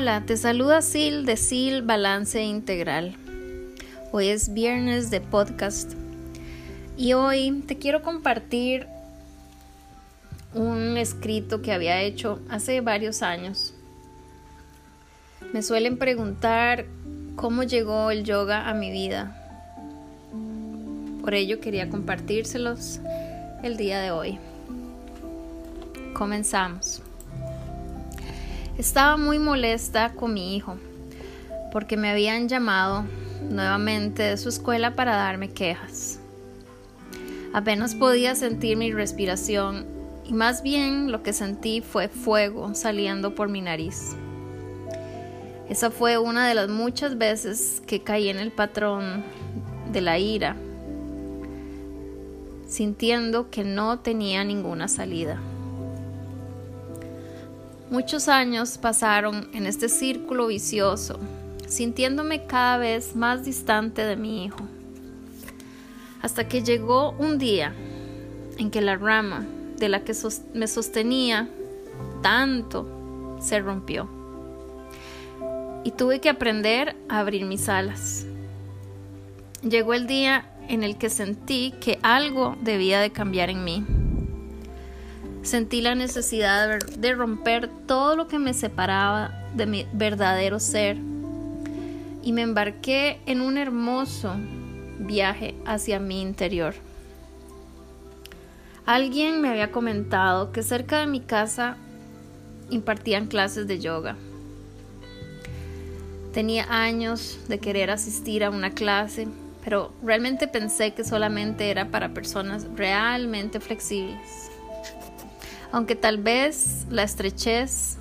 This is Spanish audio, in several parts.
Hola, te saluda Sil de Sil Balance Integral. Hoy es viernes de podcast y hoy te quiero compartir un escrito que había hecho hace varios años. Me suelen preguntar cómo llegó el yoga a mi vida. Por ello quería compartírselos el día de hoy. Comenzamos. Estaba muy molesta con mi hijo porque me habían llamado nuevamente de su escuela para darme quejas. Apenas podía sentir mi respiración y más bien lo que sentí fue fuego saliendo por mi nariz. Esa fue una de las muchas veces que caí en el patrón de la ira, sintiendo que no tenía ninguna salida. Muchos años pasaron en este círculo vicioso, sintiéndome cada vez más distante de mi hijo, hasta que llegó un día en que la rama de la que me sostenía tanto se rompió. Y tuve que aprender a abrir mis alas. Llegó el día en el que sentí que algo debía de cambiar en mí Sentí la necesidad de romper todo lo que me separaba de mi verdadero ser y me embarqué en un hermoso viaje hacia mi interior. Alguien me había comentado que cerca de mi casa impartían clases de yoga. Tenía años de querer asistir a una clase, pero realmente pensé que solamente era para personas realmente flexibles aunque tal vez la estrechez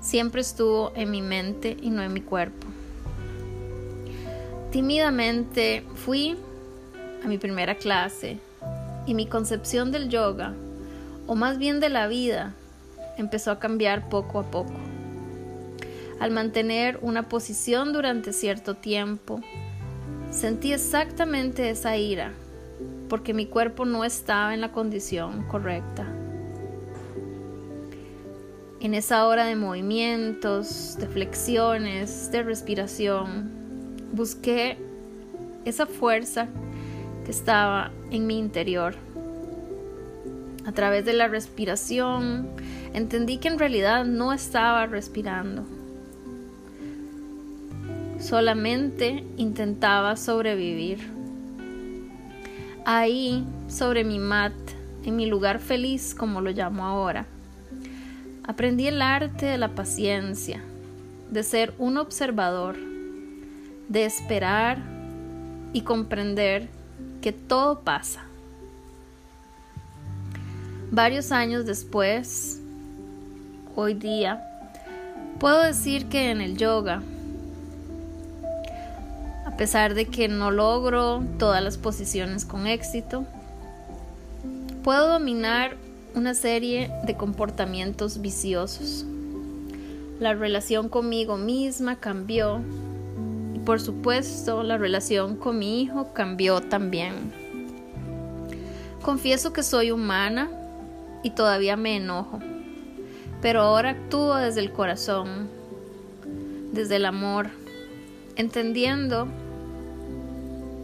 siempre estuvo en mi mente y no en mi cuerpo. Tímidamente fui a mi primera clase y mi concepción del yoga, o más bien de la vida, empezó a cambiar poco a poco. Al mantener una posición durante cierto tiempo, sentí exactamente esa ira, porque mi cuerpo no estaba en la condición correcta en esa hora de movimientos, de flexiones, de respiración, busqué esa fuerza que estaba en mi interior. A través de la respiración, entendí que en realidad no estaba respirando. Solamente intentaba sobrevivir. Ahí, sobre mi mat, en mi lugar feliz, como lo llamo ahora, Aprendí el arte de la paciencia, de ser un observador, de esperar y comprender que todo pasa. Varios años después, hoy día, puedo decir que en el yoga, a pesar de que no logro todas las posiciones con éxito, puedo dominar una serie de comportamientos viciosos. La relación conmigo misma cambió y por supuesto la relación con mi hijo cambió también. Confieso que soy humana y todavía me enojo, pero ahora actúo desde el corazón, desde el amor, entendiendo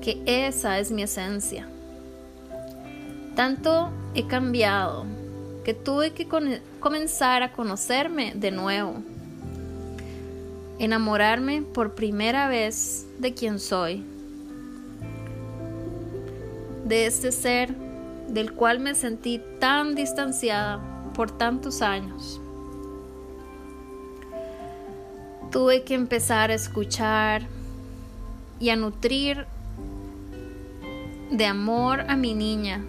que esa es mi esencia. Tanto he cambiado que tuve que comenzar a conocerme de nuevo, enamorarme por primera vez de quien soy, de este ser del cual me sentí tan distanciada por tantos años. Tuve que empezar a escuchar y a nutrir de amor a mi niña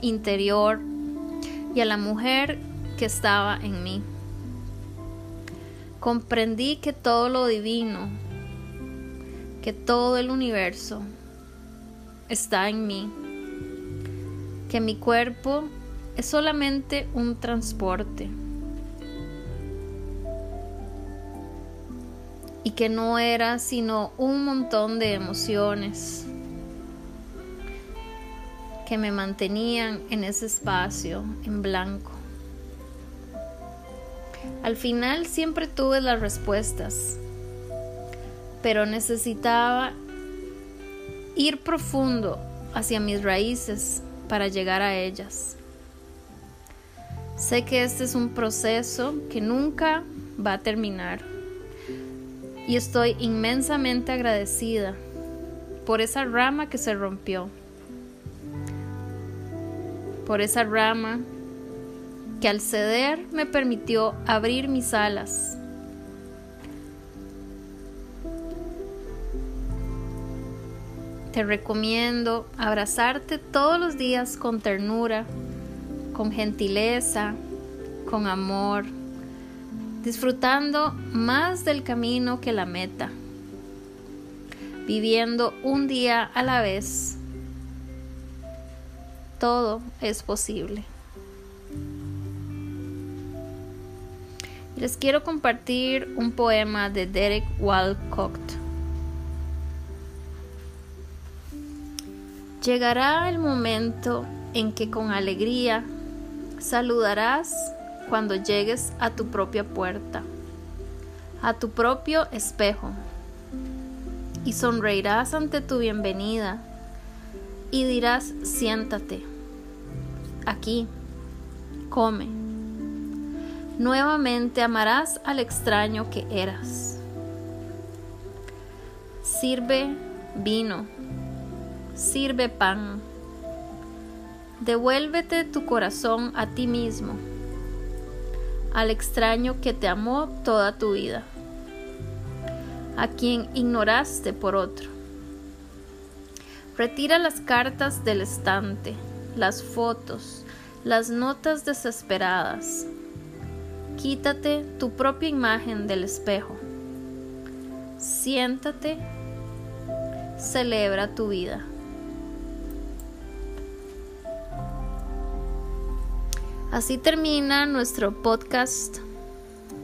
interior y a la mujer que estaba en mí. Comprendí que todo lo divino, que todo el universo está en mí, que mi cuerpo es solamente un transporte y que no era sino un montón de emociones que me mantenían en ese espacio en blanco. Al final siempre tuve las respuestas, pero necesitaba ir profundo hacia mis raíces para llegar a ellas. Sé que este es un proceso que nunca va a terminar y estoy inmensamente agradecida por esa rama que se rompió, por esa rama que al ceder me permitió abrir mis alas. Te recomiendo abrazarte todos los días con ternura con gentileza, con amor, disfrutando más del camino que la meta, viviendo un día a la vez. Todo es posible. Les quiero compartir un poema de Derek Walcott. Llegará el momento en que con alegría Saludarás cuando llegues a tu propia puerta, a tu propio espejo, y sonreirás ante tu bienvenida y dirás, siéntate, aquí, come. Nuevamente amarás al extraño que eras. Sirve vino, sirve pan Devuélvete tu corazón a ti mismo, al extraño que te amó toda tu vida, a quien ignoraste por otro. Retira las cartas del estante, las fotos, las notas desesperadas. Quítate tu propia imagen del espejo. Siéntate, celebra tu vida. Así termina nuestro podcast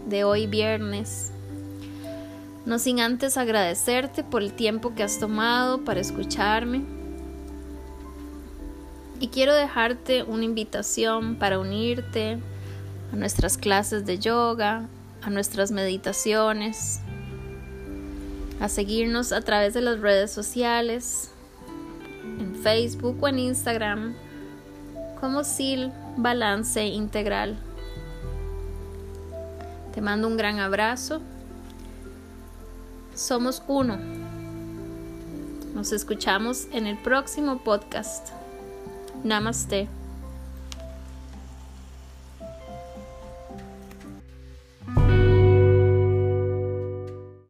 de hoy viernes. No sin antes agradecerte por el tiempo que has tomado para escucharme. Y quiero dejarte una invitación para unirte a nuestras clases de yoga, a nuestras meditaciones, a seguirnos a través de las redes sociales, en Facebook o en Instagram, como SIL balance integral. Te mando un gran abrazo. Somos uno. Nos escuchamos en el próximo podcast. Namaste.